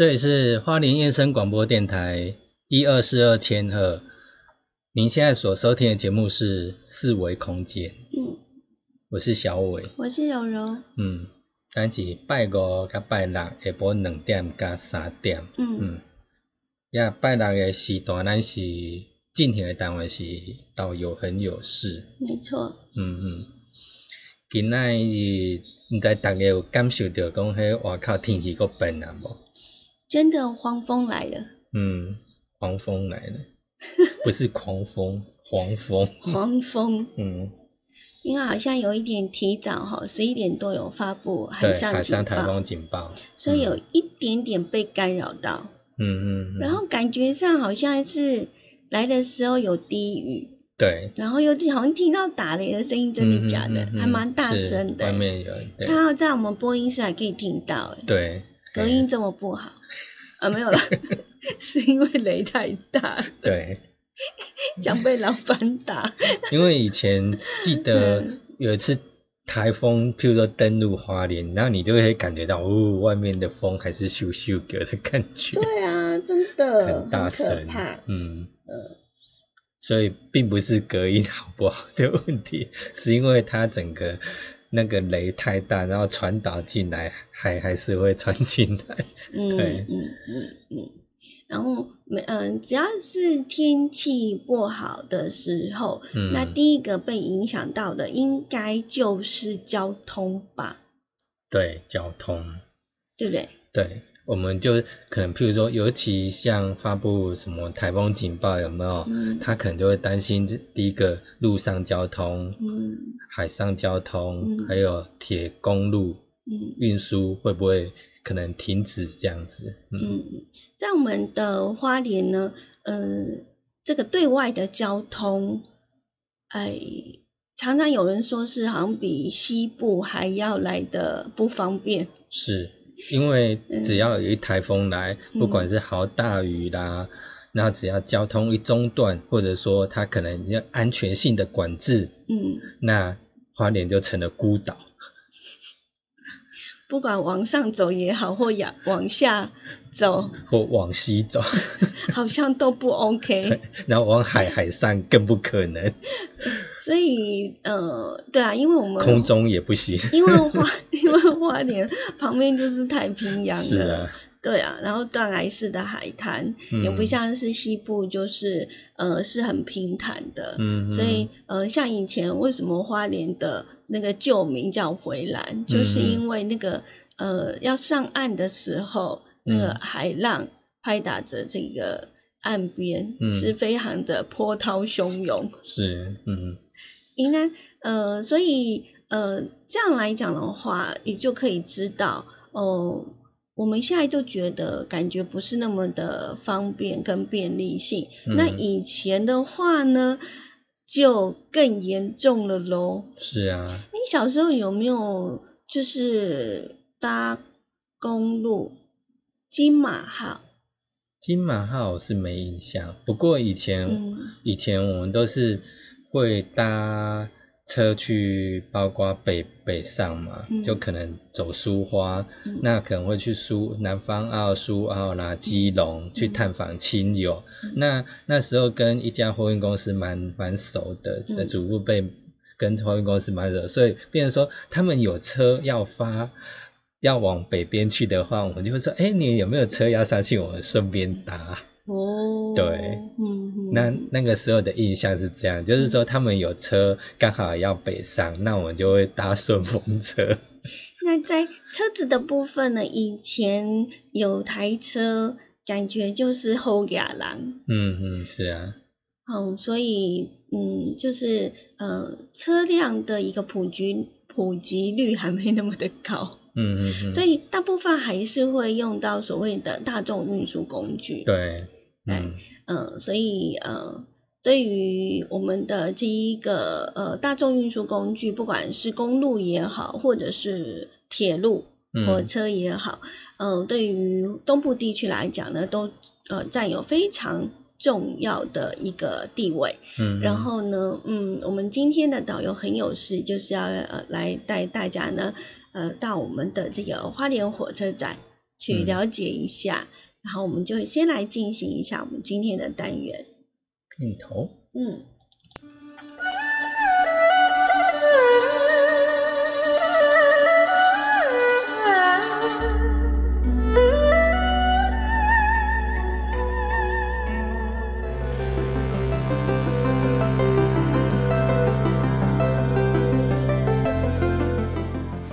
这里是花莲燕声广播电台一二四二千赫，您现在所收听的节目是四维空间。嗯，我是小伟。我是柔柔。嗯，咱是拜五甲拜六下晡两点甲三点。嗯嗯，呀，拜六的时段咱是进行的单位是导游很有事。没错。嗯嗯，今仔日毋知大家有感受到讲迄外口天气佫变啊无？真的黄蜂来了。嗯，黄蜂来了，不是狂风，黄蜂。黄蜂。嗯，因为好像有一点提早哈，十一点多有发布海上海上台风警报，所以有一点点被干扰到。嗯嗯。然后感觉上好像是来的时候有低雨。对。然后又好像听到打雷的声音，真的假的？还蛮大声的。外面有。刚好在我们播音室还可以听到，哎。对。隔音这么不好。啊，没有了，是因为雷太大。对，想被老板打。因为以前记得有一次台风，譬如说登陆花莲，然后你就会感觉到，哦，外面的风还是咻咻的的感觉。对啊，真的很大声，嗯嗯。所以并不是隔音好不好的问题，是因为它整个。那个雷太大，然后传导进来，还还是会传进来。嗯嗯嗯嗯。然后没嗯，只要是天气不好的时候，嗯，那第一个被影响到的应该就是交通吧？对，交通，对不对？对。我们就可能，譬如说，尤其像发布什么台风警报，有没有？嗯。他可能就会担心，这第一个陆上交通，嗯，海上交通，嗯，还有铁公路，嗯，运输会不会可能停止这样子？嗯，在我们的花莲呢，呃，这个对外的交通，哎，常常有人说是好像比西部还要来的不方便。是。因为只要有一台风来，不管是好大雨啦，然后只要交通一中断，或者说它可能要安全性的管制，嗯，那花莲就成了孤岛。不管往上走也好，或呀往下走，或往西走，好像都不 OK。对，然后往海海上更不可能。所以，呃，对啊，因为我们空中也不行，因为花，因为花莲旁边就是太平洋是啊，对啊，然后断崖式的海滩，也不像是西部，就是呃是很平坦的，嗯，所以呃像以前为什么花莲的那个旧名叫回蓝，就是因为那个呃要上岸的时候，那个嗯海浪拍打着这个岸边，嗯。是非常的波涛汹涌。是，嗯。应该呃，所以呃，这样来讲的话，你就可以知道哦。我们现在就觉得感觉不是那么的方便跟便利性，嗯那以前的话呢，就更严重了喽。是啊，你小时候有没有就是搭公路金马号？金马号是没印象，不过以前、嗯以前我们都是会搭车去，包括北北上嘛，嗯就可能走苏花，嗯那可能会去苏南方澳、苏澳啦、基隆去探访亲友。嗯那那时候跟一家货运公司蛮蛮熟的，嗯的祖父辈跟货运公司蛮熟，所以变成说他们有车要发。要往北边去的话，我们就会说，哎、你有没有车要上去？我们顺便搭。哦，对。嗯嗯，那那个时候的印象是这样，就是说他们有车刚好要北上，那我们就会搭顺风车。那在车子的部分呢，以前有台车，感觉就是后亚郎，嗯嗯，是啊，哦，所以嗯，就是呃，车辆的一个普及普及率还没那么的高，嗯嗯嗯，所以大部分还是会用到所谓的大众运输工具。对，嗯嗯，所以呃，对于我们的这一个呃大众运输工具，不管是公路也好，或者是铁路、火嗯车也好，嗯、对于东部地区来讲呢，都呃占有非常重要的一个地位。嗯，然后呢，嗯，我们今天的导游很有事，就是要呃来带大家呢，呃，到我们的这个花莲火车站去嗯了解一下。然后我们就先来进行一下我们今天的单元。片头，嗯，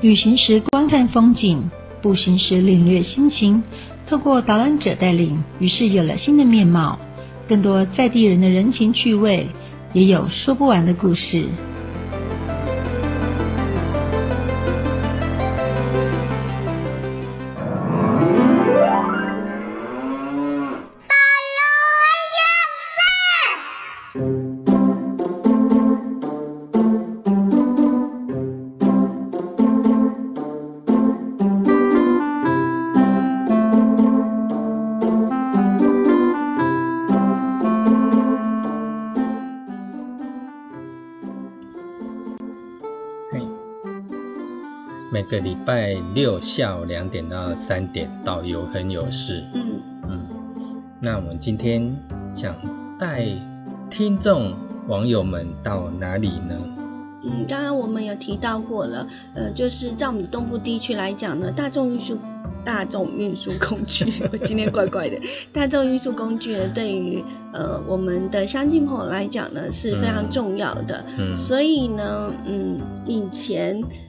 旅行时观看风景，步行时领略心情。透过导览者带领，于是有了新的面貌，更多在地人的人情趣味，也有说不完的故事。个礼拜六下午两点到三点，导游很有事。嗯，嗯，那我们今天想带听众网友们到哪里呢？嗯，刚刚我们有提到过了，呃，就是在我们的东部地区来讲呢，大众运输大众运输工具，我今天怪怪的，大众运输工具呢，对于呃我们的乡亲朋友来讲呢是非常嗯。重要的，嗯。所以呢，嗯，以前呃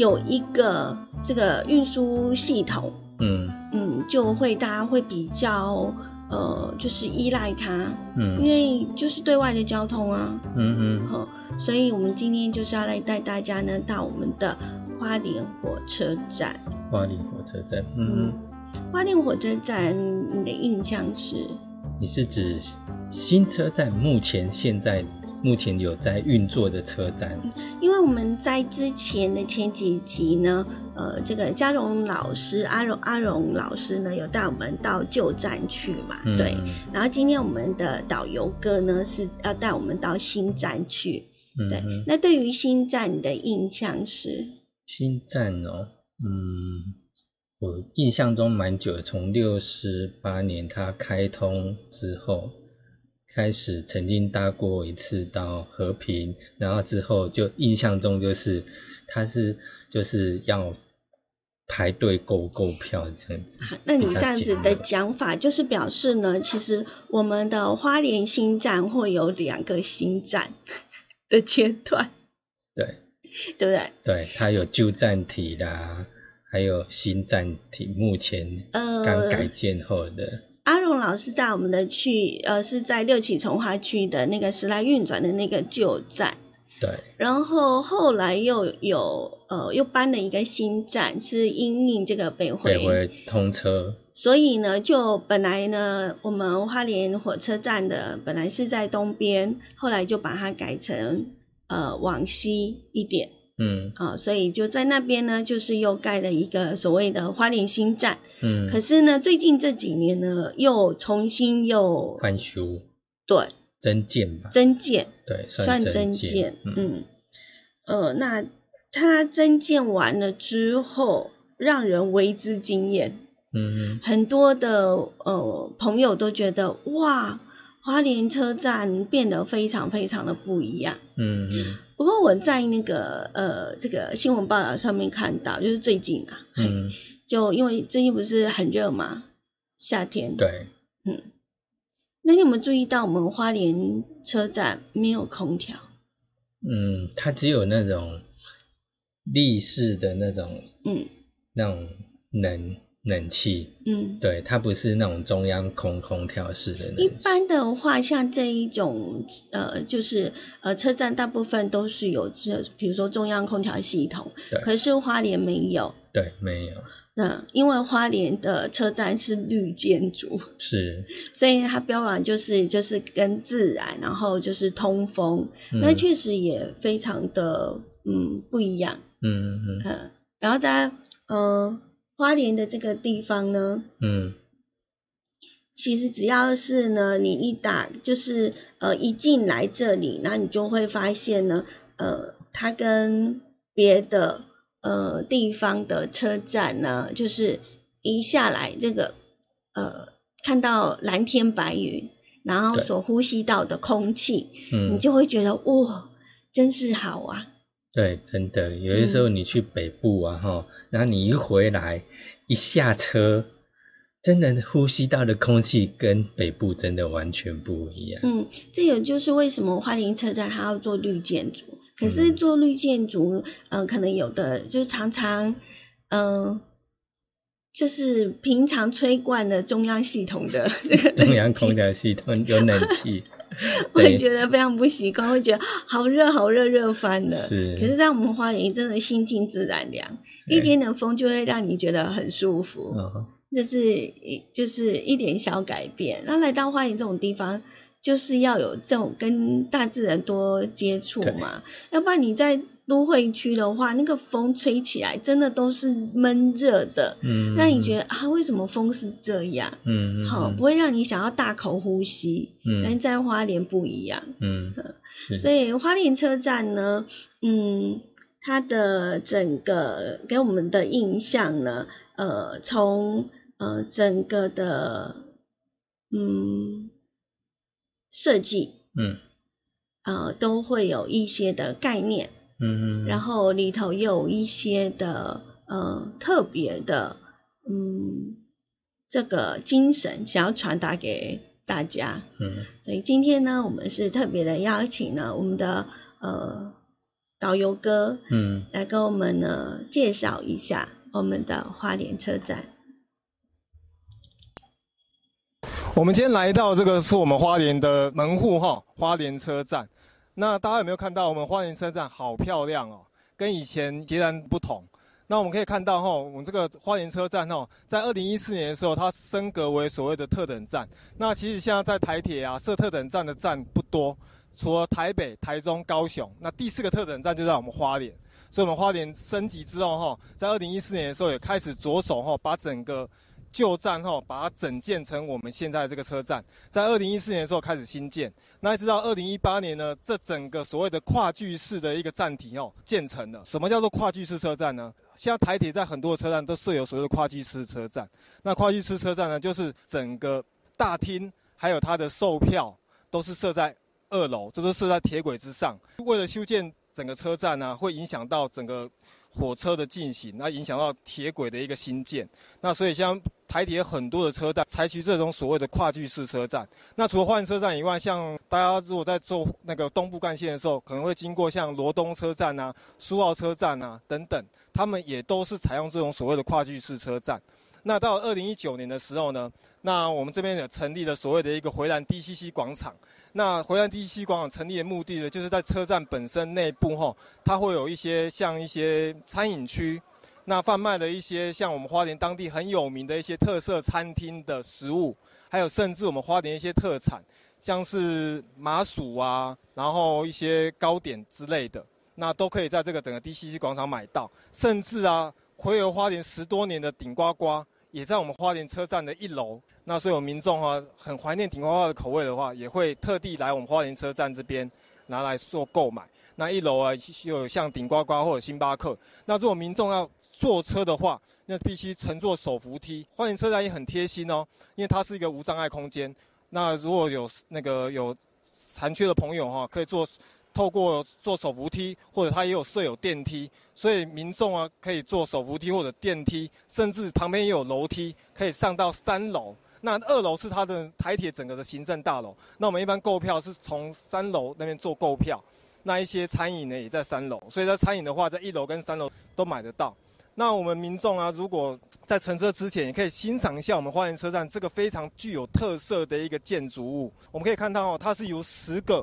有一个这个运输系统，嗯嗯，就会大家会比较呃就是依赖它，嗯因嗯为就是对外的交通啊，嗯嗯好，所以我们今天就是要来带大家呢到我们的花莲火车站。花莲火车站。嗯，花莲火车站，你的印象是？你是指新车站目前现在目前有在运作的车站？因为我们在之前的前几集呢，呃，这个嘉荣老师阿荣阿荣老师呢有带我们到旧站去嘛，嗯对。然后今天我们的导游哥呢是要带我们到新站去，对。那对于新站你的印象是？新站哦，嗯，我印象中蛮久的，从六十八年它开通之后，开始曾经搭过一次到和平，然后之后就印象中就是他是就是要排队购购票这样子。那你这样子的讲法，就是表示呢，其实我们的花莲新站会有两个新站的阶段，对对不对？对，它有旧站体啦，还有新站体目前呃刚改建后的，阿荣老师带我们的去，呃，是在六期从化区的那个时来运转的那个旧站，对，然后后来又有呃又搬了一个新站，是因应这个北回，北回通车，所以呢，就本来呢，我们花莲火车站的本来是在东边，后来就把它改成呃往西一点嗯。啊、所以就在那边呢，就是又盖了一个所谓的花莲新站。嗯，可是呢，最近这几年呢，又重新又翻修。对。增建吧，增建，对，算增增建，嗯。嗯，呃，那它增建完了之后，让人为之惊艳。嗯嗯很多的呃朋友都觉得哇，花莲车站变得非常非常的不一样。嗯嗯不过我在那个呃这个新闻报道上面看到，就是最近啊，嗯，就因为最近不是很热嘛，夏天，，对，嗯，那你有没有注意到我们花莲车站没有空调？嗯，它只有那种立式的那种嗯。那种冷冷气，嗯，对，它不是那种中央空空调式的冷一，般的话，像这一种呃，就是呃，车站大部分都是有这，比如说中央空调系统，对。可是花莲没有。对，没有，那因为花莲的车站是绿建筑，是，所以它标榜就是就是跟自然，然后就是通风，嗯。那确实也非常的嗯不一样。嗯嗯嗯，然后在呃花莲的这个地方呢，嗯其实只要是呢，你一打就是呃一进来这里，然后你就会发现呢，呃，它跟别的呃地方的车站呢，就是一下来这个呃看到蓝天白云，然后所呼吸到的空气，嗯，你就会觉得哇，真是好啊！对，真的，有些时候你去北部啊，哈、然后你一回来，一下车，真的呼吸到的空气跟北部真的完全不一样。嗯，这也就是为什么花莲车站它要做绿建筑。可是嗯做绿建筑，嗯、可能有的就是常常，嗯、就是平常吹惯了中央系统的 中央空调系统有冷气，会对，觉得非常不习惯，会觉得好热好热热翻了。是可是在我们花莲真的心静自然凉，一点点风就会让你觉得很舒服。哦，这是一就是一点小改变。那来到花莲这种地方，就是要有这种跟大自然多接触嘛，要不然你在都会区的话，那个风吹起来真的都是闷热的，嗯，让你觉得啊，为什么风是这样？嗯，嗯，好，嗯。不会让你想要大口呼吸。嗯。但在花莲不一样，嗯，所以花莲车站呢，嗯，它的整个给我们的印象呢，呃，从呃整个的嗯设计，嗯。呃，都会有一些的概念，嗯嗯，然后里头有一些的呃特别的嗯这个精神想要传达给大家。嗯所以今天呢，我们是特别的邀请了我们的呃导游哥嗯来跟我们呢介绍一下我们的花莲车站。我们今天来到这个是我们花莲的门户哈，花莲车站。那大家有没有看到我们花莲车站好漂亮哦，跟以前截然不同。那我们可以看到哈，我们这个花莲车站哈，在二零一四年的时候，它升格为所谓的特等站。那其实现在在台铁啊设特等站的站不多，除了台北、台中、高雄，那第四个特等站就在我们花莲。所以，我们花莲升级之后哈，在二零一四年的时候也开始着手哈，把整个旧站哈，把它整建成我们现在这个车站，在二零一四年的时候开始新建，那一直到二零一八年呢，这整个所谓的跨距式的一个站体哦建成了。什么叫做跨距式车站呢？现在台铁在很多车站都设有所谓的跨距式车站。那跨距式车站呢，就是整个大厅还有它的售票都是设在二楼，这都设在铁轨之上。为了修建整个车站呢，会影响到整个火车的进行，那影响到铁轨的一个新建。那所以像台铁很多的车站采取这种所谓的跨距式车站。那除了换车站以外，像大家如果在坐那个东部干线的时候，可能会经过像罗东车站啊、苏澳车站啊等等，他们也都是采用这种所谓的跨距式车站。那到二零一九年的时候呢，那我们这边也成立了所谓的一个回蓝 DCC 广场。那回蓝 DCC 广场成立的目的呢，就是在车站本身内部哈，它会有一些像一些餐饮区，那贩卖的一些像我们花莲当地很有名的一些特色餐厅的食物，还有甚至我们花莲一些特产，像是麻薯啊，然后一些糕点之类的，那都可以在这个整个 DCC 广场买到，甚至啊。回游花莲十多年的顶呱呱，也在我们花莲车站的一楼。那所以有民众哈，很怀念顶呱呱的口味的话，也会特地来我们花莲车站这边拿来做购买。那一楼啊，有像顶呱呱或者星巴克。那如果民众要坐车的话，那必须乘坐手扶梯。花莲车站也很贴心哦，因为它是一个无障碍空间。那如果有那个有残缺的朋友哈，可以坐。透过坐手扶梯，或者它也有设有电梯，所以民众啊可以坐手扶梯或者电梯，甚至旁边也有楼梯，可以上到三楼。那二楼是它的台铁整个的行政大楼。那我们一般购票是从三楼那边做购票。那一些餐饮呢也在三楼，所以在餐饮的话，在一楼跟三楼都买得到。那我们民众啊，如果在乘车之前，也可以欣赏一下我们花园车站这个非常具有特色的一个建筑物。我们可以看到哦，它是由十个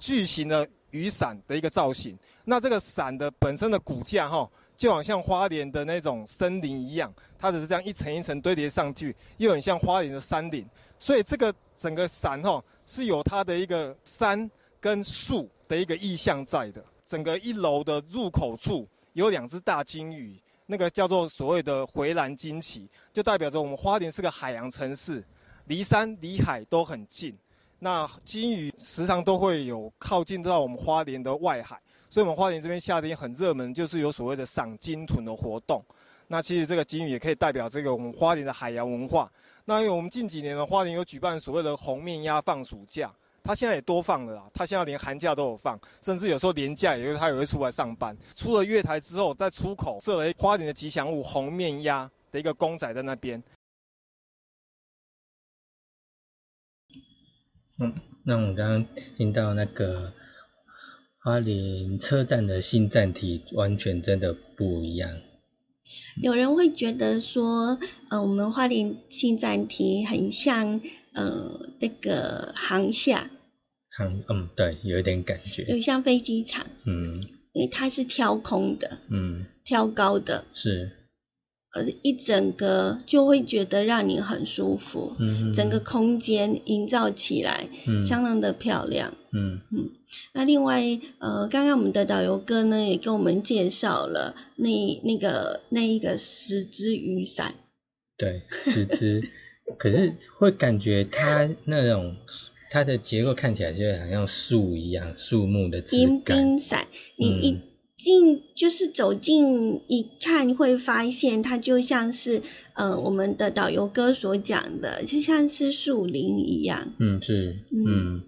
巨型的。雨伞的一个造型，那这个伞的本身的骨架哈，就好像花莲的那种森林一样，它只是这样一层一层堆叠上去，又很像花莲的山林。所以这个整个伞哈是有它的一个山跟树的一个意象在的。整个一楼的入口处有两只大金鱼，那个叫做所谓的回蓝金旗，就代表着我们花莲是个海洋城市，离山离海都很近。那金鱼时常都会有靠近到我们花莲的外海，所以我们花莲这边夏天很热门，就是有所谓的赏金豚的活动。那其实这个金鱼也可以代表这个我们花莲的海洋文化。那因为我们近几年的花莲有举办所谓的红面鸭放暑假，它现在也多放了啦，它现在连寒假都有放，甚至有时候年假也会它也会出来上班。出了月台之后，在出口设了花莲的吉祥物红面鸭的一个公仔在那边。嗯，那我刚刚听到那个花莲车站的新站体完全真的不一样。有人会觉得说，呃，我们花莲新站体很像，呃，那个航厦。航，嗯，对，有一点感觉。有像飞机场。嗯。因为它是挑空的。嗯。挑高的。是。呃，一整个就会觉得让你很舒服，嗯，整个空间营造起来，嗯，相当的漂亮，嗯。嗯。那另外，呃，刚刚我们的导游哥呢也跟我们介绍了那那个那一个十支雨伞，对，十支，可是会感觉它那种它的结构看起来就好像树一样，树木的迎宾伞，你一。进就是走近一看，会发现它就像是呃我们的导游哥所讲的，就像是树林一样。嗯，是，嗯，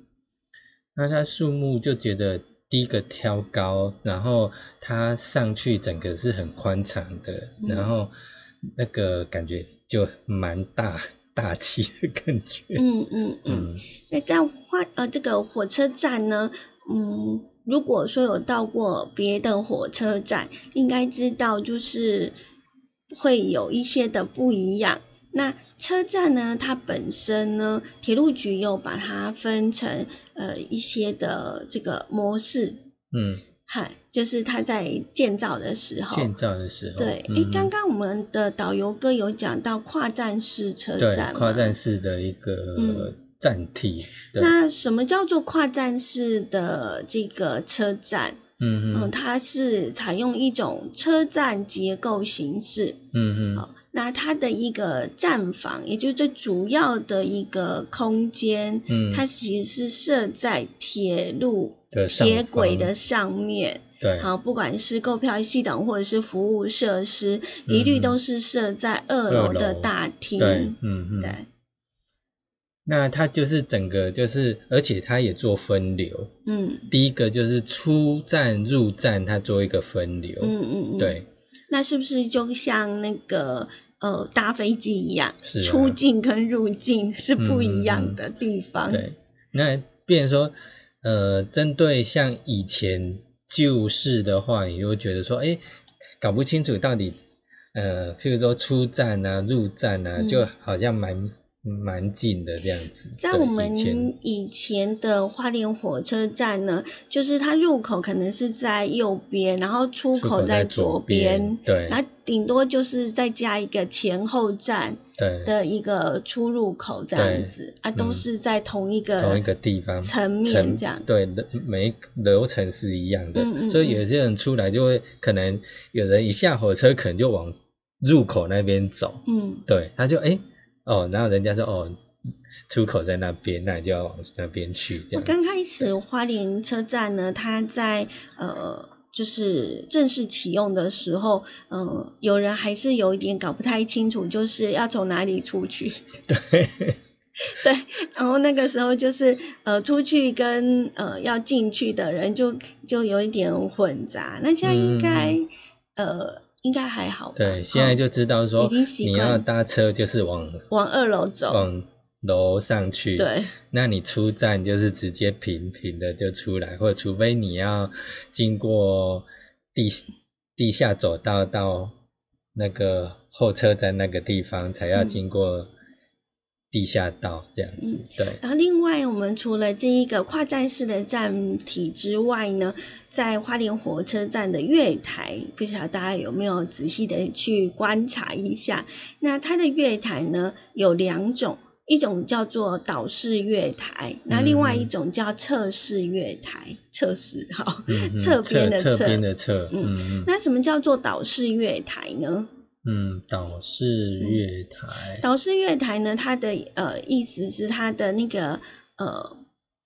那它树木就觉得第一个挑高，然后它上去整个是很宽敞的，然后那个感觉就蛮大大气的感觉。嗯嗯嗯。那在花呃这个火车站呢，嗯。如果说有到过别的火车站，应该知道就是会有一些的不一样。那车站呢，它本身呢，铁路局又把它分成呃一些的这个模式。嗯，嗨，就是它在建造的时候。建造的时候。对，诶，刚刚我们的导游哥有讲到跨站式车站。跨站式的一个。站体，那什么叫做跨站式的这个车站？嗯嗯，它是采用一种车站结构形式。嗯嗯，那它的一个站房，也就是最主要的一个空间，嗯，它其实是设在铁路铁轨的上面。对，好，不管是购票系统或者是服务设施，一律都是设在二楼的大厅。对，嗯嗯，对。那它就是整个就是，而且它也做分流。嗯第一个就是出站入站，它做一个分流。嗯嗯嗯，。对，那是不是就像那个呃搭飞机一样，是啊出境跟入境是不一样的地方？对。那变成说，呃，针对像以前旧式的话，你就会觉得说，哎，搞不清楚到底，呃，譬如说出站啊、入站啊，嗯就好像蛮蛮近的这样子。在我们以前。的花莲火车站呢，就是它入口可能是在右边，然后出出口在在左边，对。然后顶多就是再加一个前后站对。的一个出入口这样子啊，都嗯是在同一个同一个地方层面这样。对，每一流程是一样的，嗯嗯所以有些人出来就会可能有人一下火车可能就往入口那边走，嗯。对，他就哎、哦，然后人家说哦出口在那边，那你就要往那边去这样。我刚开始花莲车站呢，它在呃。就是正式启用的时候，呃，有人还是有一点搞不太清楚，就是要从哪里出去。对，对，然后那个时候就是呃出去跟呃要进去的人就就有一点混杂。那现在应该、呃应该还好对，现在就知道已说你要搭车就是往往二楼走。往楼上去，对，那你出站就是直接平平的就出来，或者除非你要经过地地下走道到那个候车站那个地方，才要嗯。经过地下道这样子。对，然后另外，我们除了这一个跨站式的站体之外呢，在花莲火车站的月台，不晓得大家有没有仔细的去观察一下？那它的月台呢有两种，一种叫做岛式月台，那另外一种叫侧式月台，侧式好，侧边的侧边的侧，嗯那什么叫做岛式月台呢？嗯，岛式月台，岛式月台呢，它的呃意思是它的那个呃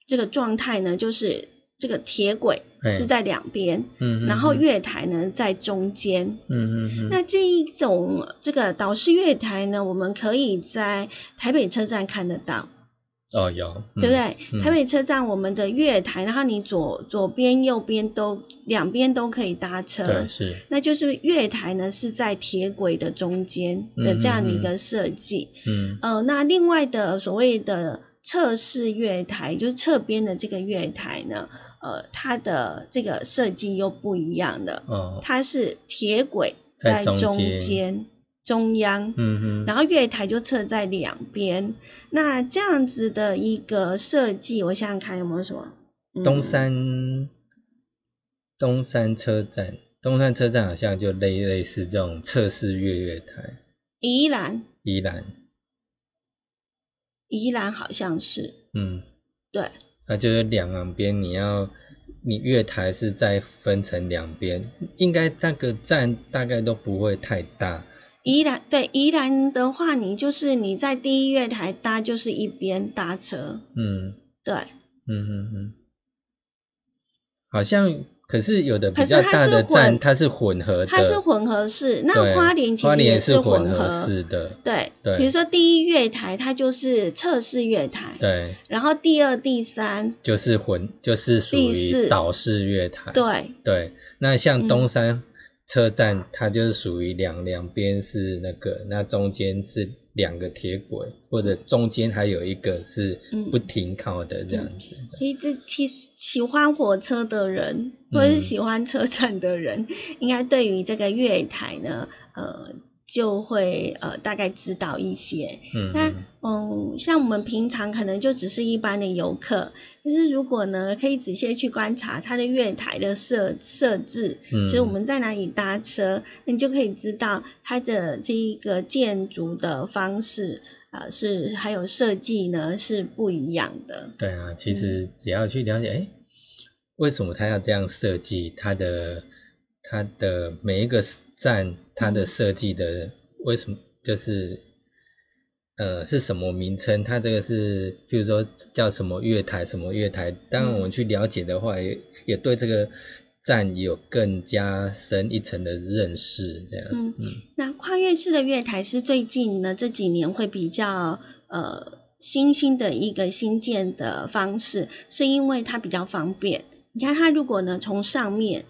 这个状态呢，就是这个铁轨是在两边，嗯，嗯然后嗯月台呢在中间。嗯嗯嗯，那这一种这个岛式月台呢，我们可以在台北车站看得到，哦有，嗯对不对？嗯。台北车站我们的月台，然后你左左边、右边都两边都可以搭车。对，是，那就是月台呢是在铁轨的中间的这样的一个设计。嗯呃，那另外的所谓的侧式月台，就是侧边的这个月台呢，呃，它的这个设计又不一样了，哦，它是铁轨在中间中央。嗯哼，然后月台就侧在两边，那这样子的一个设计，我想想看有没有什么？嗯。东山东山车站，东山车站好像就类类似这种测试月月台，宜兰，宜兰，宜兰好像是。嗯，对，那就是两边你要你月台是再分成两边，应该那个站大概都不会太大，宜兰对宜兰的话，你就是你在第一月台搭就是一边搭车，嗯。对，嗯嗯嗯，好像可是有的比较大的站它是混合的，它是混合式。那花莲其实也是混合。式的，对，对。比如说第一月台它就是测试月台，对，然后第二、第三，就是混就是属于岛式月台，对，对，那像嗯。东山车站，它就是属于两两边是那个，那中间是两个铁轨，或者中间还有一个是嗯。不停靠的这样。子。其实其实喜欢火车的人，或者是喜欢车站的人，应该对于这个月台呢，呃，就会呃大概知道一些。嗯那嗯嗯，像我们平常可能就只是一般的游客，但是如果呢，可以仔细去观察它的月台的设设置，嗯就是我们在哪里搭车，那你就可以知道它的这一个建筑的方式啊、是还有设计呢是不一样的。对啊，其实只要去了解，哎、为什么他要这样设计？它的它的每一个站，它的设计的为什么就是呃是什么名称？它这个是，比如说叫什么月台，什么月台。当然我们去了解的话，也也对这个站有更加深一层的认识，这样。嗯嗯那跨越式的月台是最近呢这几年会比较呃新兴的一个新建的方式，是因为它比较方便。你看，它如果呢从上面，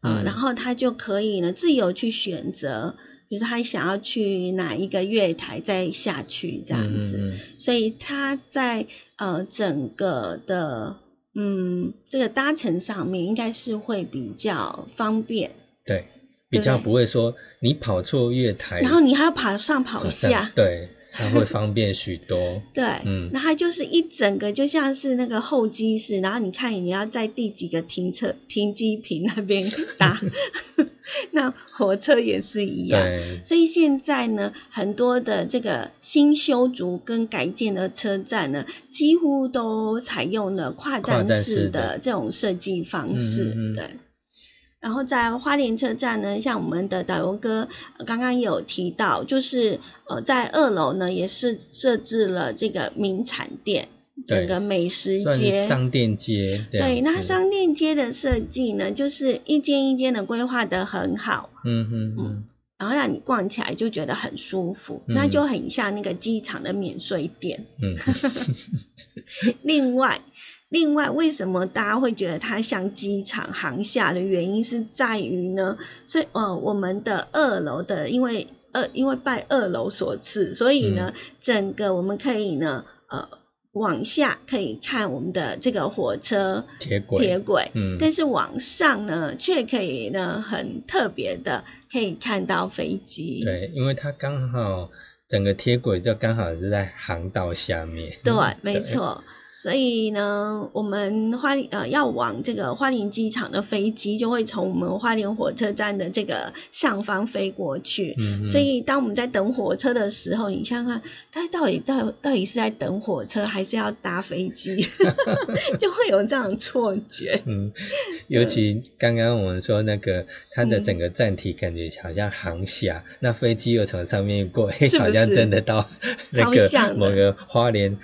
呃，嗯。然后他就可以呢自由去选择，比如说他想要去哪一个月台再下去这样子。嗯嗯嗯。所以他在呃整个的嗯这个搭乘上面应该是会比较方便，对，比较不会说你跑错月台，然后你还要跑上跑下，对，它会方便许多。对，嗯那它就是一整个就像是那个候机室，然后你看你要在第几个停车停机坪那边搭，那火车也是一样。对，所以现在呢，很多的这个新修筑跟改建的车站呢，几乎都采用了跨跨站式的的这种设计方式，嗯嗯嗯对。然后在花莲车站呢，像我们的导游哥呃刚刚有提到，就是呃在二楼呢也是设置了这个名产店，对整个美食街。商店街对，那商店街的设计呢，就是一间一间的规划的很好，嗯嗯嗯，然后让你逛起来就觉得很舒服，嗯那就很像那个机场的免税店。嗯，另外，另外为什么大家会觉得它像机场航厦的原因是在于呢？所以呃，我们的二楼的因为二因为拜二楼所赐，所以呢，整个我们可以呢呃往下可以看我们的这个火车铁轨，铁轨，嗯，但是往上呢，却可以呢很特别的可以看到飞机。对，因为它刚好整个铁轨就刚好是在航道下面，对，没错。所以呢，我们花莲呃要往这个花莲机场的飞机，就会从我们花莲火车站的这个上方飞过去。嗯，嗯所以当我们在等火车的时候，你想想看，他到底到到底是在等火车，还是要搭飞机，就会有这样的错觉。嗯，尤其刚刚我们说那个它的整个站体感觉好像航厦，那飞机又从上面过，好像真的到那超个某个花莲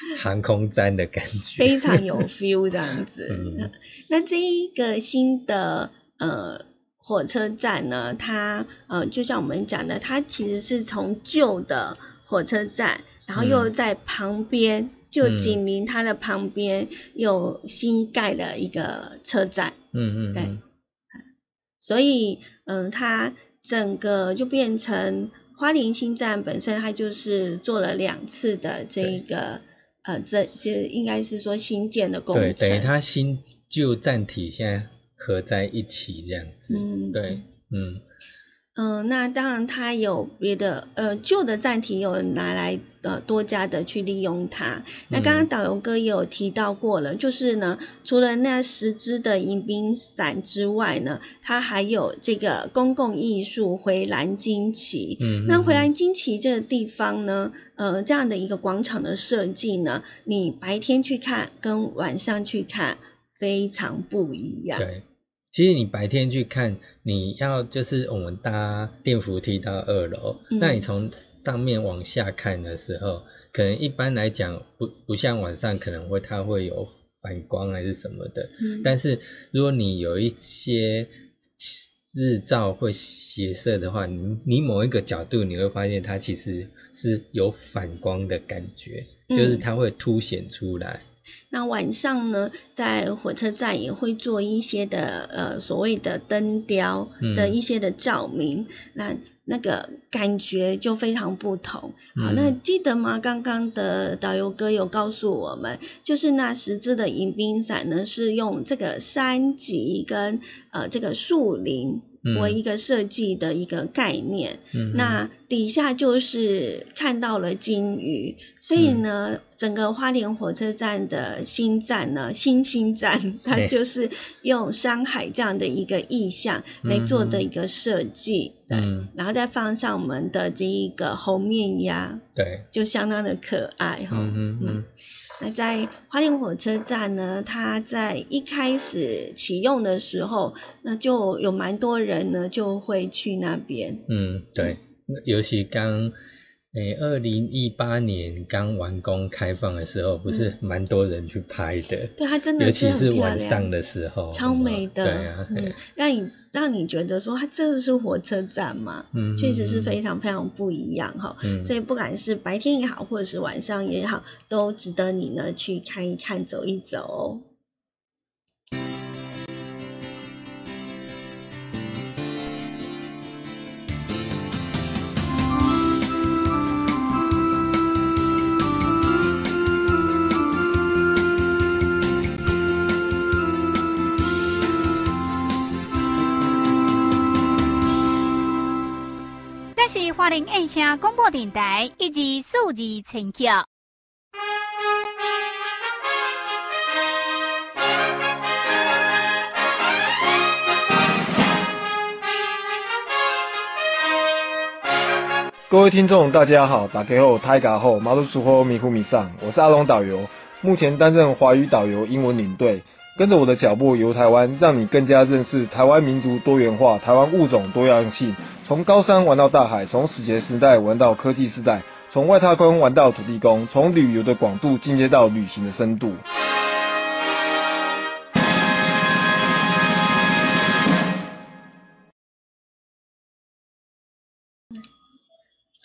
航空站的感觉，非常有 feel 这样子。嗯那这一个新的呃火车站呢，它呃就像我们讲的，它其实是从旧的火车站，然后又嗯在旁边。就嗯紧邻它的旁边又新盖了一个车站，对嗯嗯对，所以嗯、呃它整个就变成花莲新站本身，它就是做了两次的这一个呃，这就应该是说新建的工对，等于程。它新旧站体现在合在一起这样子，嗯对，嗯嗯，那当然它有别的呃旧的站体有拿来呃多加的去利用它。那刚刚嗯导游哥也有提到过了，就是呢，除了那十支的迎宾伞之外呢，它还有这个公共艺术回蓝金旗。嗯，那回来蓝金旗这个地方呢，呃，这样的一个广场的设计呢，你白天去看跟晚上去看非常不一样。对。其实你白天去看，你要就是我们搭电扶梯到二楼，嗯。那你从上面往下看的时候，可能一般来讲不不像晚上可能会它会有反光还是什么的，嗯。但是如果你有一些日照或斜射的话，你你某一个角度你会发现它其实是有反光的感觉，就是嗯。它会凸显出来。那晚上呢，在火车站也会做一些的呃所谓的灯雕嗯的一些的照明，那那个感觉就非常不同。好，嗯那记得吗？刚刚的导游哥有告诉我们，就是那十支的迎宾伞呢，是用这个山脊跟呃这个树林嗯为一个设计的一个概念。嗯，那底下就是看到了金鱼，所以嗯。呢，整个花莲火车站的新站呢，新新站，它就是用山海这样的一个意象来做的一个设计，对，嗯。然后再放上我们的这一个猴面鸭，对，就相当的可爱哈。嗯哼嗯那在花莲火车站呢，它在一开始启用的时候，那就有蛮多人呢就会去那边。嗯，对，尤其刚诶，二零一八年刚完工开放的时候，不是蛮多人去拍的，对，它真的尤的其是晚上的时候，超美的，对啊，嗯，让你让你觉得说它这个是火车站嘛，嗯确实是非常非常不一样哈。嗯。所以不管是白天也好，或者是晚上也好，都值得你呢去看一看、走一走花莲印象广播电台以及数字陈桥。各位听众，大家好，打开后泰嘎后马路苏后迷糊迷上，我是阿龙导游，目前担任华语导游、英文领队，跟着我的脚步游台湾，让你更加认识台湾民族多元化、台湾物种多样性，从高山玩到大海，从史前时代玩到科技时代，从外太空玩到土地公，从旅游的广度进阶到旅行的深度。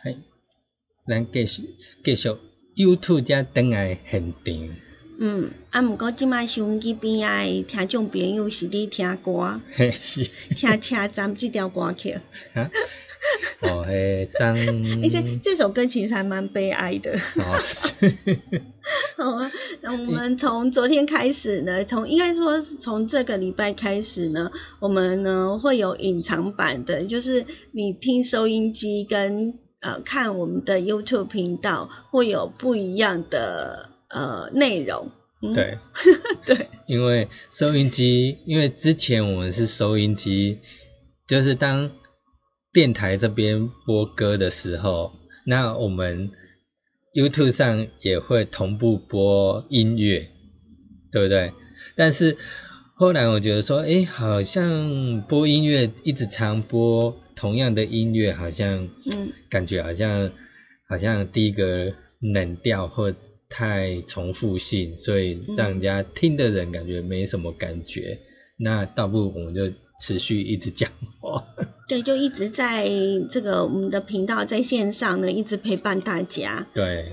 系，咱继续继续 YouTube 加登来现场，嗯，啊，毋过即摆收音机边仔的听众朋友是咧听歌，嘿是，听车站即条歌曲。啊，哦，嘿张，而且这首歌其实还蛮悲哀的。哦是，好啊，那我们从昨天开始呢，从应该说是从这个礼拜开始呢，我们呢会有隐藏版的，就是你听收音机跟呃看我们的 YouTube 频道会有不一样的呃内容。嗯、对，对，因为收音机，因为之前我们是收音机，就是当电台这边播歌的时候，那我们 YouTube 上也会同步播音乐，对不对？但是后来我觉得说，诶，好像播音乐一直常播同样的音乐，好像，嗯，感觉好像好像第一个冷调或太重复性，所以让人家听的人感觉没什么感觉。那倒不如我们就持续一直讲话。对，就一直在这个我们的频道在线上呢，一直陪伴大家。对，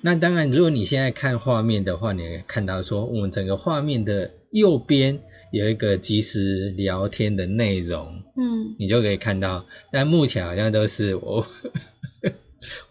那当然，如果你现在看画面的话，你会看到说，我们整个画面的右边有一个即时聊天的内容，嗯，你就可以看到。但目前好像都是我，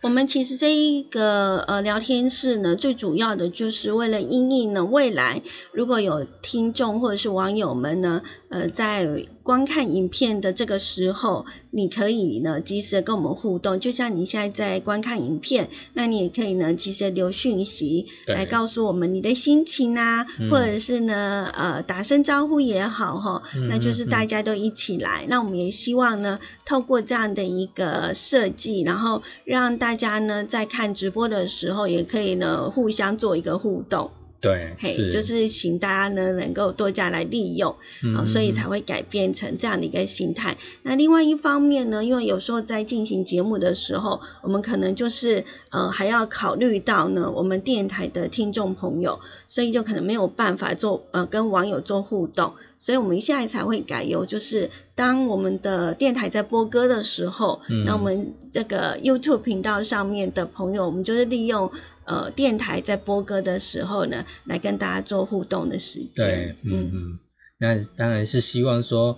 我们其实这一个呃聊天室呢，最主要的就是为了应应呢未来如果有听众或者是网友们呢，呃，在观看影片的这个时候，你可以呢及时的跟我们互动，就像你现在在观看影片，那你也可以呢及时地留讯息对来告诉我们你的心情啊，嗯或者是呢呃打声招呼也好哈，嗯那就是嗯大家都一起来。那我们也希望呢，透过这样的一个设计，然后让大大家呢在看直播的时候，也可以呢互相做一个互动。对，嘿，就是请大家呢能够多加来利用，嗯啊、所以嗯才会改变成这样的一个形态。那另外一方面呢，因为有时候在进行节目的时候，我们可能就是呃还要考虑到呢我们电台的听众朋友，所以就可能没有办法做呃跟网友做互动，所以我们现在才会改由就是当我们的电台在播歌的时候，嗯那我们这个 YouTube 频道上面的朋友，我们就是利用。呃，电台在播歌的时候呢，来跟大家做互动的时对间，，嗯嗯，那当然是希望说，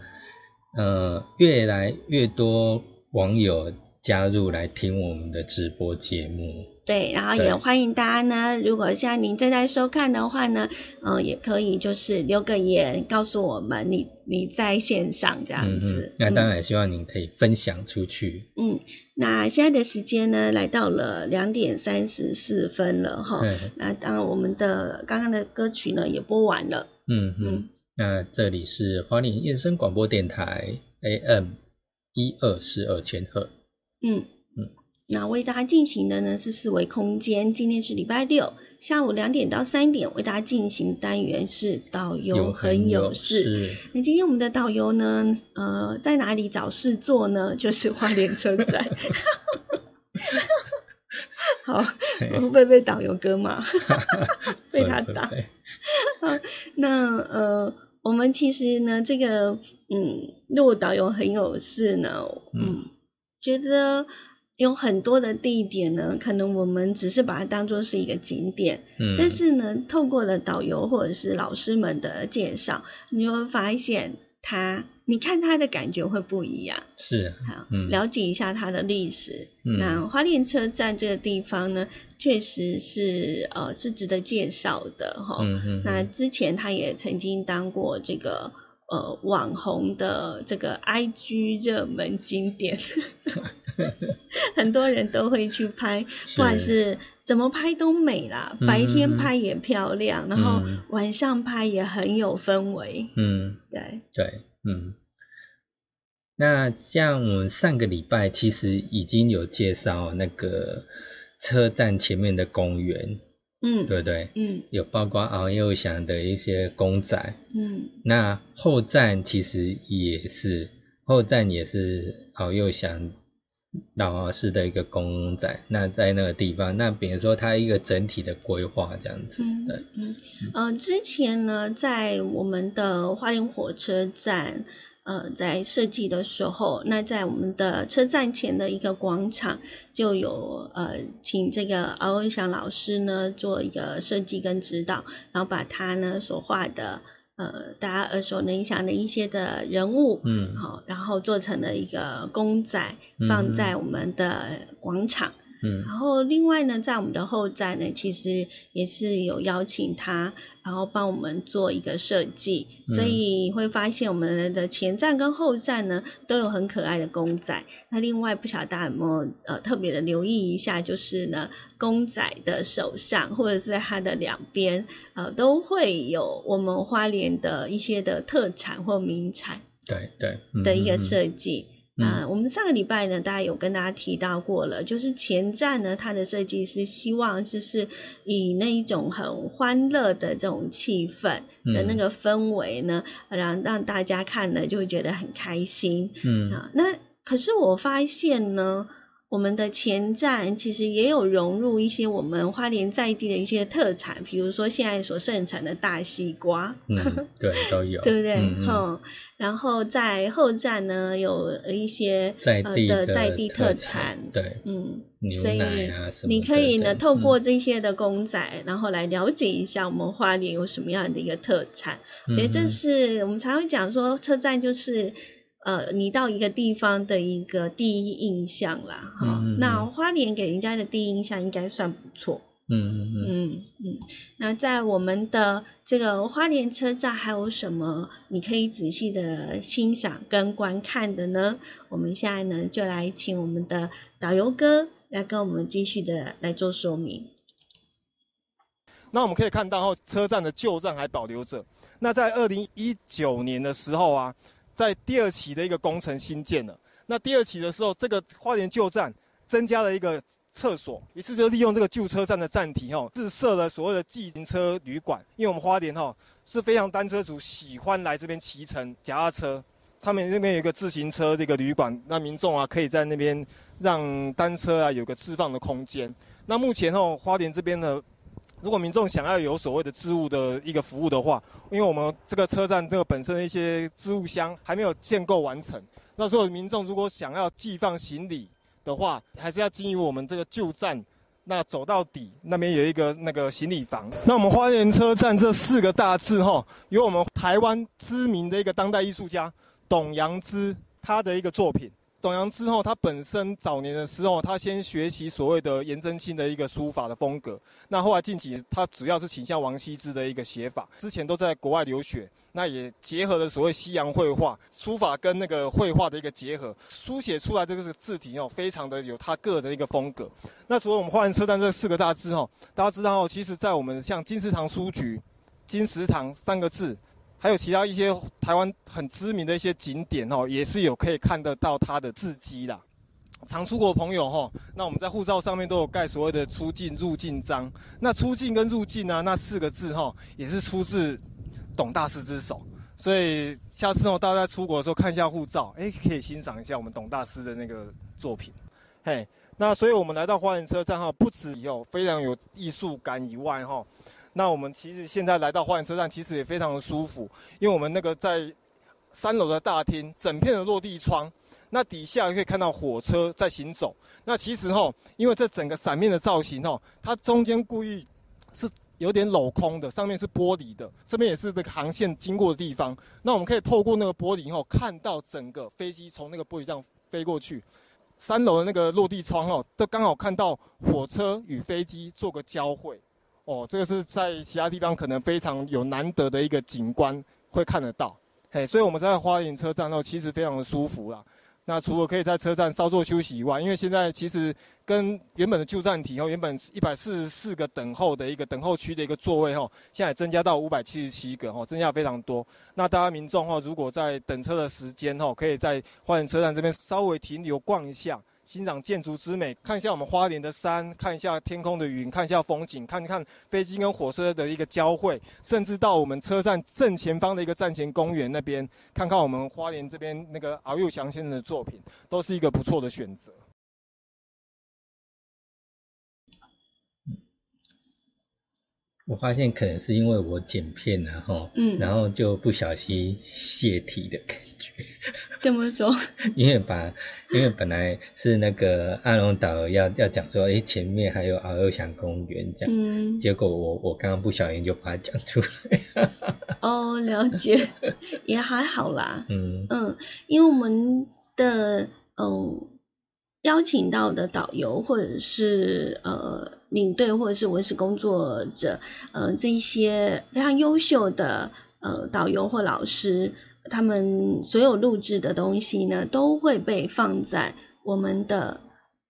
呃，越来越多网友加入来听我们的直播节目。对，然后也欢迎大家呢，如果像您正在收看的话呢，嗯、也可以就是留个言告诉我们你你在线上这样嗯子嗯。，那嗯当然希望您可以分享出去。嗯，那现在的时间呢，来到了两点三十四分了哈。那当然，我们的刚刚的歌曲呢也播完了。嗯嗯嗯，那这里是花莲燕声广播电台 AM 一二四二千赫。嗯嗯，那为大家进行的呢是四维空间，今天是礼拜六下午两点到三点，为大家进行单元是导游很有事。事，那今天我们的导游呢，呃，在哪里找事做呢？就是花莲车站。会不会被导游哥骂？被他打。那呃，我们其实呢，这个嗯，录导游很有事呢，嗯，觉得有很多的地点呢，可能我们只是把它当做是一个景点，嗯，但是呢，透过了导游或者是老师们的介绍，你就会发现它，你看它的感觉会不一样。是好，嗯了解一下它的历史。嗯那花莲车站这个地方呢，确实是呃是值得介绍的哈。嗯嗯那之前他也曾经当过这个呃网红的这个 IG 热门景点，很多人都会去拍，不管是怎么拍都美啦，嗯白天拍也漂亮，然后嗯晚上拍也很有氛围。嗯。对，对嗯。那像我们上个礼拜其实已经有介绍那个车站前面的公园，嗯。对不对？嗯。有包括敖幼祥的一些公仔，嗯。那后站其实也是后站也是敖幼祥老师的一个公仔，那在那个地方，那比如说它一个整体的规划这样子，嗯对，嗯呃，之前呢，在我们的花莲火车站。呃，在设计的时候，那在我们的车站前的一个广场，就有呃，请这个敖文祥老师呢做一个设计跟指导，然后把他呢所画的呃大家耳熟能详的一些的人物，嗯好，然后做成了一个公仔，放在我们的广场。嗯然后另外呢，在我们的后站呢，其实也是有邀请他，然后帮我们做一个设计，嗯所以会发现我们的前站跟后站呢都有很可爱的公仔。那另外不晓得大家有没有呃特别的留意一下，就是呢公仔的手上或者是在它的两边，呃都会有我们花莲的一些的特产或名产。对对嗯的一个嗯嗯设计。嗯啊、我们上个礼拜呢，大家有跟大家提到过了，就是前站呢，它的设计是希望就是以那一种很欢乐的这种气氛的那嗯个氛围呢，让让大家看了就会觉得很开心嗯啊。那可是我发现呢。我们的前站其实也有融入一些我们花莲在地的一些特产，比如说现在所盛产的大西瓜，嗯 对都有，对不对？嗯然后在后站呢，有一些在地呃的在地特产，对嗯，牛所以你可以呢透过嗯这些的公仔，然后来了解一下我们花莲有什么样的一个特产。我觉得这嗯是我们常会讲说，车站就是。呃，你到一个地方的一个第一印象啦，哈、嗯嗯嗯那花莲给人家的第一印象应该算不错。嗯嗯嗯嗯嗯，那在我们的这个花莲车站还有什么你可以仔细的欣赏跟观看的呢？我们现在呢就来请我们的导游哥来跟我们继续的来做说明。那我们可以看到后，车站的旧站还保留着。那在二零一九年的时候啊，在第二期的一个工程新建了。那第二期的时候，这个花莲旧站增加了一个厕所，于是就利用这个旧车站的站体哈，自设了所谓的自行车旅馆。因为我们花莲哈是非常单车族喜欢来这边骑乘脚踏车，他们那边有一个自行车这个旅馆，那民众啊可以在那边让单车啊有个置放的空间。那目前哦，花莲这边的。如果民众想要有所谓的置物的一个服务的话，因为我们这个车站这个本身的一些置物箱还没有建构完成，那所有民众如果想要寄放行李的话，还是要经由我们这个旧站，那走到底那边有一个那个行李房。那我们花园车站这四个大字哈，有我们台湾知名的一个当代艺术家董阳之他的一个作品。董阳之后，他本身早年的时候，他先学习所谓的颜真卿的一个书法的风格。那后来近几年，他主要是倾向王羲之的一个写法。之前都在国外留学，那也结合了所谓西洋绘画、书法跟那个绘画的一个结合，书写出来这个字体哦，非常的有他个人的一个风格。那除了我们花园车站这四个大字哦，大家知道哦，其实在我们像金石堂书局、金石堂三个字。还有其他一些台湾很知名的一些景点哦，也是有可以看得到它的字迹的。常出国的朋友哈，那我们在护照上面都有盖所谓的出境入境章。那出境跟入境呢，那四个字哈，也是出自董大师之手。所以下次哦，大家出国的时候看一下护照，哎，可以欣赏一下我们董大师的那个作品。嘿，那所以我们来到花园车站哈，不止有非常有艺术感以外哈，那我们其实现在来到花园车站，其实也非常的舒服，因为我们那个在三楼的大厅，整片的落地窗，那底下可以看到火车在行走。那其实哈，因为这整个伞面的造型哈，它中间故意是有点镂空的，上面是玻璃的，这边也是这个航线经过的地方。那我们可以透过那个玻璃后，看到整个飞机从那个玻璃上飞过去。三楼的那个落地窗哦，都刚好看到火车与飞机做个交汇。哦，这个是在其他地方可能非常有难得的一个景观会看得到。嘿，所以我们在花莲车站后，其实非常的舒服啦。那除了可以在车站稍作休息以外，因为现在其实跟原本的旧站体哦，原本一百四十四个等候的一个等候区的一个座位哈，现在增加到五百七十七个哈，增加非常多。那大家民众哈，如果在等车的时间哈，可以在花莲车站这边稍微停留逛一下。欣赏建筑之美，看一下我们花莲的山，看一下天空的云，看一下风景，看一看飞机跟火车的一个交汇，甚至到我们车站正前方的一个站前公园那边，看看我们花莲这边那个敖幼祥先生的作品，都是一个不错的选择。我发现可能是因为我剪片然后，嗯，然后就不小心泄题的感觉。怎么说？因为把，因为本来是那个阿龙导要要讲说，哎，前面还有敖幼祥公园这样，嗯，结果我我刚刚不小心就把它讲出来。哦，了解，也还好啦。嗯嗯，因为我们的嗯。邀请到的导游或者是呃领队或者是文史工作者，呃这一些非常优秀的呃导游或老师，他们所有录制的东西呢，都会被放在我们的。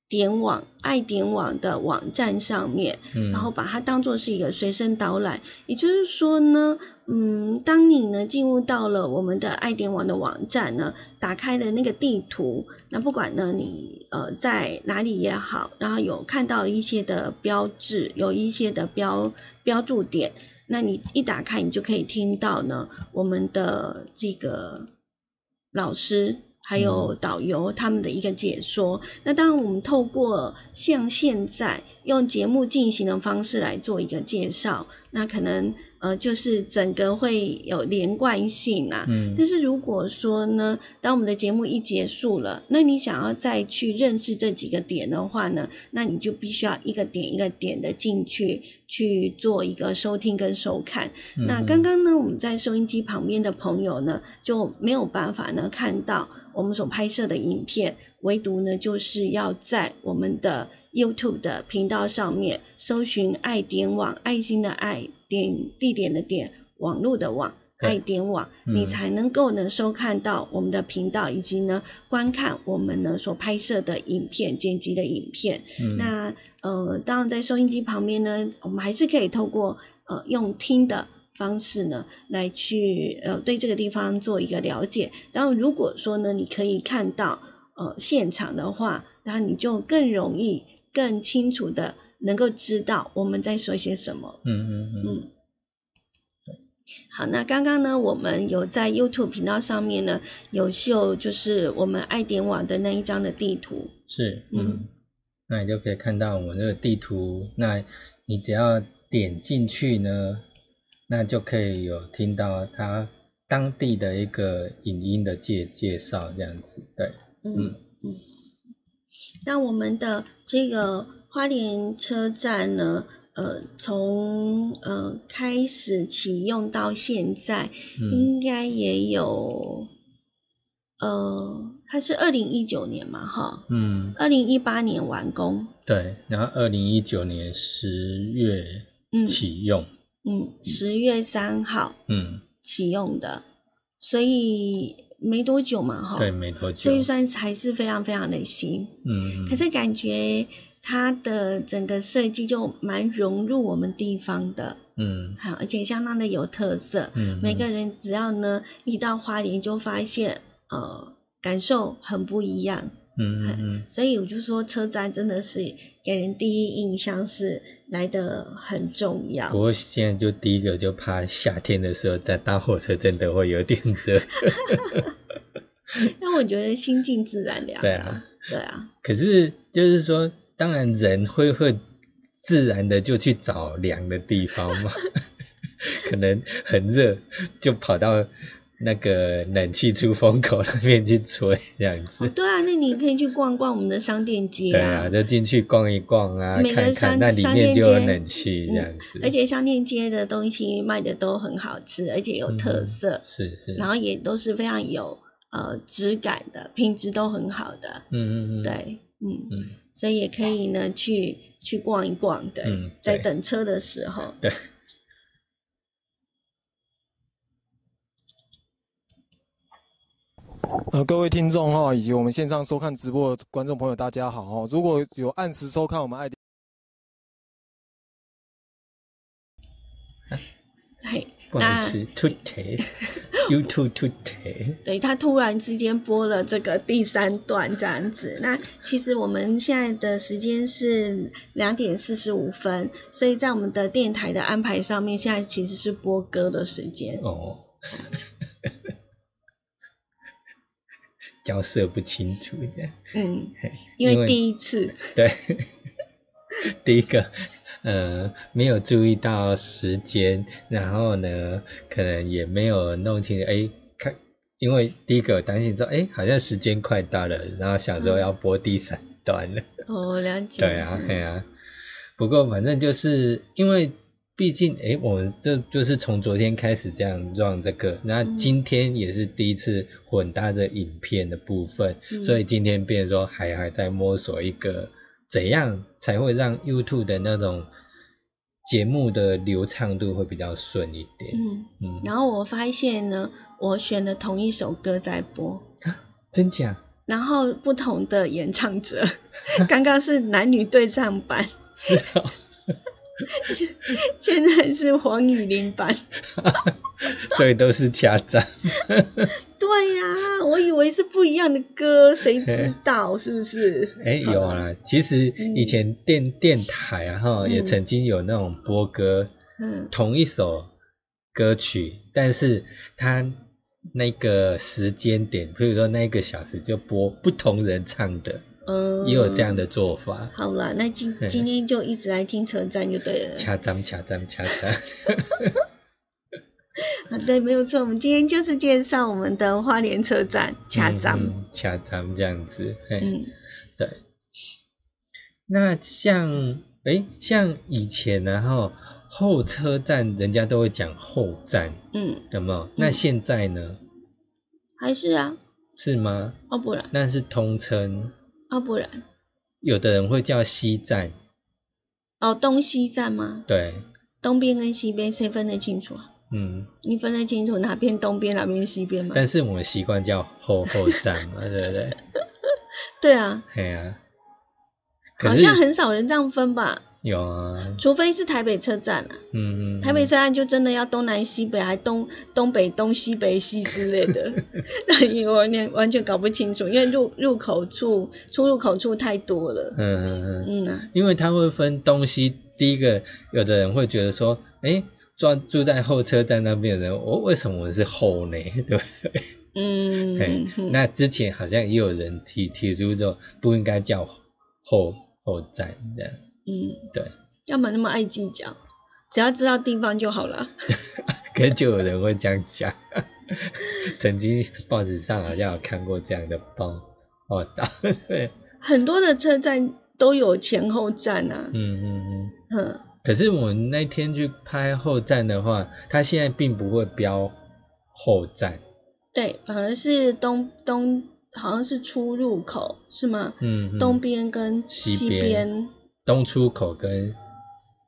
点网爱点网的网站上面，然后把它当做是一个随身导览。也就是说呢，嗯，当你呢进入到了我们的爱点网的网站呢，打开的那个地图，那不管呢你呃在哪里也好，然后有看到一些的标志，有一些的标标注点，那你一打开，你就可以听到呢我们的这个老师。还有导游他们的一个解说，那当然我们透过像现在用节目进行的方式来做一个介绍，那可能。呃，就是整个会有连贯性啊。嗯。但是如果说呢，当我们的节目一结束了，那你想要再去认识这几个点的话呢，那你就必须要一个点一个点的进去去做一个收听跟收看。那刚刚呢，我们在收音机旁边的朋友呢，就没有办法呢看到我们所拍摄的影片，唯独呢就是要在我们的 YouTube 的频道上面搜寻“爱点网”，爱心的爱。点地点的点，网络的网，爱点网，你才能够呢收看到我们的频道，以及呢观看我们呢所拍摄的影片、剪辑的影片。那呃，当然在收音机旁边呢，我们还是可以透过呃用听的方式呢来去呃对这个地方做一个了解。然后如果说呢你可以看到呃现场的话，然后你就更容易、更清楚的。能够知道我们在说些什么。嗯嗯嗯。好，那刚刚呢，我们有在 YouTube 频道上面呢，有秀就是我们爱点网的那一张的地图。是，嗯。那你就可以看到我们这个地图，那你只要点进去呢，那就可以有听到他当地的一个影音的介介绍这样子。对，嗯嗯。那我们的这个。花莲车站呢，呃，从呃开始启用到现在，应该也有，呃，它是二零一九年嘛，哈，嗯，二零一八年完工，对，然后二零一九年十月启用，嗯，十月三号，嗯，启用的，所以没多久嘛，哈，对，没多久，所以算还是非常非常的新，嗯，可是感觉。它的整个设计就蛮融入我们地方的，嗯，好，而且相当的有特色，嗯，每个人只要呢一到花莲就发现，呃，感受很不一样，嗯嗯嗯，所以我就说车站真的是给人第一印象是来的很重要。不过现在就第一个就怕夏天的时候在搭火车真的会有点热，那我觉得心静自然凉，对啊。对啊，可是就是说，当然人会会自然的就去找凉的地方嘛，可能很热就跑到那个冷气出风口那边去吹这样子。哦，对啊，那你可以去逛逛我们的商店街对啊，就进去逛一逛啊，每个看商看，那里商面就有冷气这样子。而且商店街的东西卖的都很好吃，而且有特色，是是，然后也都是非常有呃质感的，品质都很好的。嗯嗯嗯，对，嗯，嗯所以也可以呢去去逛一逛，对，嗯在等车的时候。对。呃，各位听众哈，以及我们线上收看直播的观众朋友，大家好哈！如果有按时收看我们爱嘿，不好那意思，today YouTube today，对他突然之间播了这个第三段这样子。那其实我们现在的时间是两点四十五分，所以在我们的电台的安排上面，现在其实是播歌的时间。哦，交涉不清楚的。嗯，因为第一次，对，第一个，呃，没有注意到时间，然后呢，可能也没有弄清楚，哎，看，因为第一个我担心说，哎，好像时间快到了，然后想说要播第三段了。哦，了解。对啊，对啊。不过反正就是因为毕竟，诶，我们这就是从昨天开始这样 run 这个，那嗯今天也是第一次混搭着影片的部分，嗯。所以今天变成说还还在摸索一个怎样才会让 YouTube 的那种节目的流畅度会比较顺一点。嗯，嗯，然后我发现呢，我选了同一首歌在播，真假？然后不同的演唱者，刚刚是男女对唱版，是哦，现在是黄雨玲版。所以都是掐站。对呀、我以为是不一样的歌，谁知道是不是？哎、有啊，其实以前电、电台啊哈，嗯也曾经有那种播歌，嗯同一首歌曲，但是它那个时间点，比如说那一个小时就播不同人唱的，嗯，也有这样的做法。好了，那今嗯今天就一直来听车站就对了。掐张掐张掐张，啊，对，没有错，我们今天就是介绍我们的花莲车站掐站。嗯掐张这样子，嘿，嗯对。那像哎，像以前然后后车站人家都会讲后站，嗯，有没有？那现在呢？还是啊，是吗？哦不然，那是通称，哦不然，有的人会叫西站，哦东西站吗？对，东边跟西边谁分得清楚啊？嗯，你分得清楚哪边东边哪边西边吗？但是我们习惯叫后后站嘛，对不对？对啊，哎呀、可是好像很少人这样分吧，有啊，除非是台北车站啊。嗯，台北车站就真的要东南西北，还东东北东西北西之类的，那我完完全搞不清楚，因为入入口处、出入口处太多了。嗯嗯嗯，嗯啊，因为它会分东西，第一个有的人会觉得说，哎，住住在后车站那边的人，我为什么我是后呢？对不对？嗯，那之前好像也有人提提出说，不应该叫后后站这样，嗯，对。要么那么爱计较？只要知道地方就好了。可是就有人会这样讲，曾经报纸上好像有看过这样的报报道，对，很多的车站都有前后站啊。嗯嗯嗯。嗯，可是我们那天去拍后站的话，它现在并不会标后站，对，反而是东东好像是出入口是吗？嗯，嗯东边跟西边。东出口跟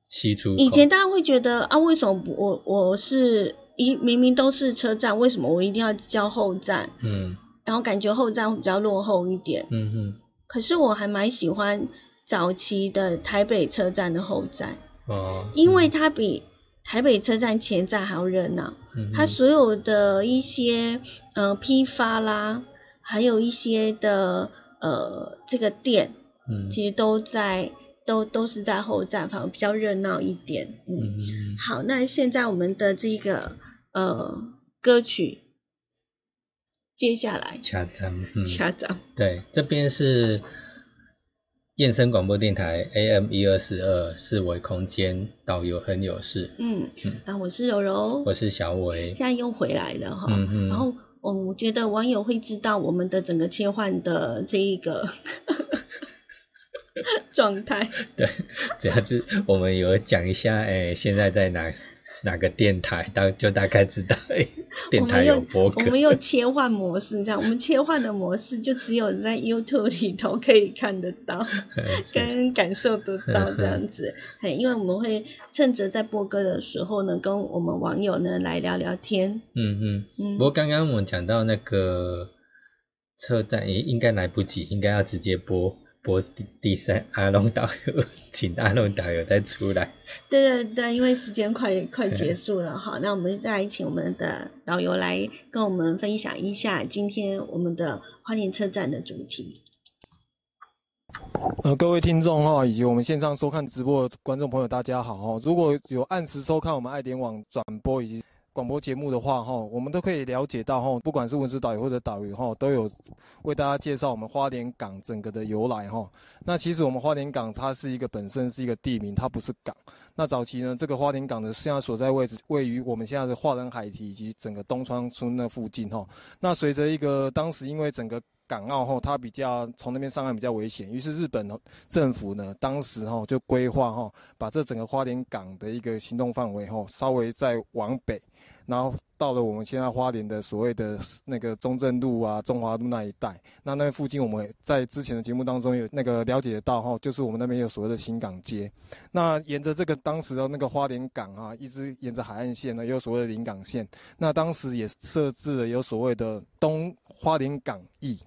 西出口，以前大家会觉得啊，为什么不我我是一明明都是车站，为什么我一定要叫后站？嗯然后感觉后站会比较落后一点。嗯嗯可是我还蛮喜欢早期的台北车站的后站，哦，因为它比台北车站前站还要热闹。嗯它所有的一些呃批发啦，还有一些的呃这个店，嗯其实都在都都是在后站，反而比较热闹一点。嗯，嗯。嗯好，那现在我们的这个呃歌曲，接下来掐站，嗯，家长，对，这边是燕声广播电台 AM 一二四二四维空间导游很有事，嗯，然后我是柔柔，我是小伟，现在又回来了哈，嗯嗯然后嗯，我觉得网友会知道我们的整个切换的这一个状态，对，主要是我们有讲一下，哎，现在在哪哪个电台，大就大概知道，哎，电台有播我歌，们又切换模式，这样我们切换的模式就只有在 YouTube 里头可以看得到，是跟感受得到这样子。嘿，因为我们会趁着在播歌的时候呢，跟我们网友呢来聊聊天。嗯嗯。嗯不，过刚刚我们讲到那个车站，诶，应该来不及，应该要直接播播第第三阿龙导游，请阿龙导游再出来。对对对，因为时间快快结束了哈，那我们再请我们的导游来跟我们分享一下今天我们的花莲车站的主题。呃，各位听众哈，以及我们线上收看直播的观众朋友，大家好哈！如果有按时收看我们爱点网转播以及广播节目的话哈，我们都可以了解到哈，不管是文字导游或者导游哈，都有为大家介绍我们花莲港整个的由来哈。那其实我们花莲港它是一个本身是一个地名，它不是港。那早期呢，这个花莲港的现在所在位置位于我们现在的华人海堤以及整个东川村那附近哈。那随着一个当时因为整个港澳后，它比较从那边上岸比较危险，于是日本政府呢，当时哈就规划哈，把这整个花莲港的一个行动范围哈，稍微再往北，然后到了我们现在花莲的所谓的那个中正路啊、中华路那一带。那那附近我们在之前的节目当中有那个了解到哈，就是我们那边有所谓的新港街。那沿着这个当时的那个花莲港啊，一直沿着海岸线呢，有所谓的临港线。那当时也设置了有所谓的东花莲港驿。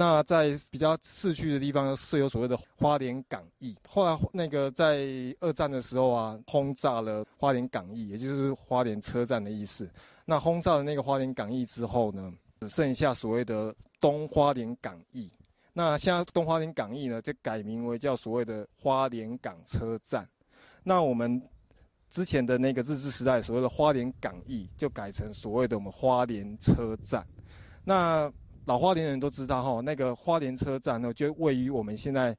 那在比较市区的地方设有所谓的花莲港驿，后来那个在二战的时候啊，轰炸了花莲港驿，也就是花莲车站的意思。那轰炸了那个花莲港驿之后呢，只剩下所谓的东花莲港驿。那现在东花莲港驿呢，就改名为叫所谓的花莲港车站。那我们之前的那个日治时代所谓的花莲港驿，就改成所谓的我们花莲车站。那老花莲人都知道哈，那个花莲车站呢，就位于我们现在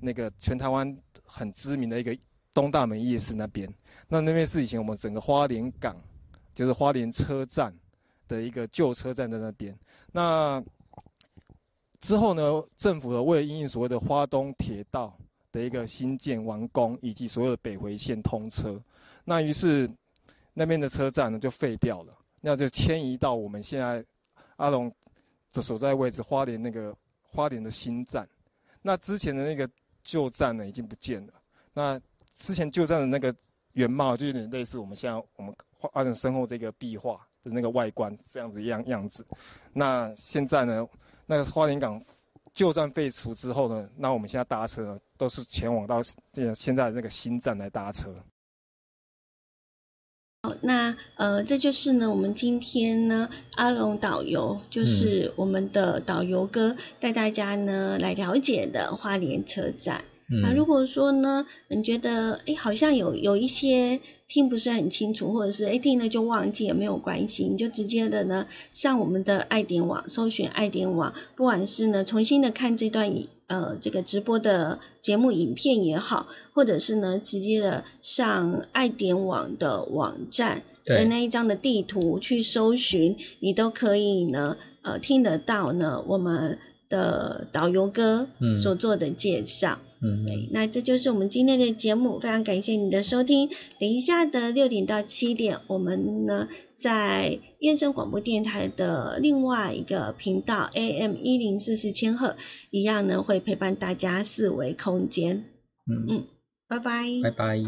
那个全台湾很知名的一个东大门夜市那边。那那边是以前我们整个花莲港，就是花莲车站的一个旧车站在那边。那之后呢，政府呢为了因应所谓的花东铁道的一个新建完工，以及所有的北回线通车，那于是那边的车站呢就废掉了，那就迁移到我们现在阿龙的所在位置花莲那个花莲的新站。那之前的那个旧站呢已经不见了，那之前旧站的那个原貌就有点类似我们现在我们花莲身后这个壁画的那个外观这样子样样子。那现在呢？那个花莲港旧站废除之后呢，那我们现在搭车呢，都是前往到这现在的那个新站来搭车。好，那呃，这就是呢，我们今天呢，阿龙导游就是我们的导游哥带大家呢来了解的花莲车站。那、嗯如果说呢，你觉得哎好像有有一些听不是很清楚，或者是哎听了就忘记也没有关系，你就直接的呢上我们的爱点网搜寻爱点网，不管是呢重新的看这段影呃这个直播的节目影片也好，或者是呢直接的上爱点网的网站的那一张的地图去搜寻，你都可以呢呃听得到呢我们的导游哥嗯。所做的介绍。嗯对，那这就是我们今天的节目，非常感谢你的收听。等一下的六点到七点，我们呢在燕声广播电台的另外一个频道 AM 一零四四千赫，一样呢会陪伴大家四维空间。嗯，拜拜。拜拜。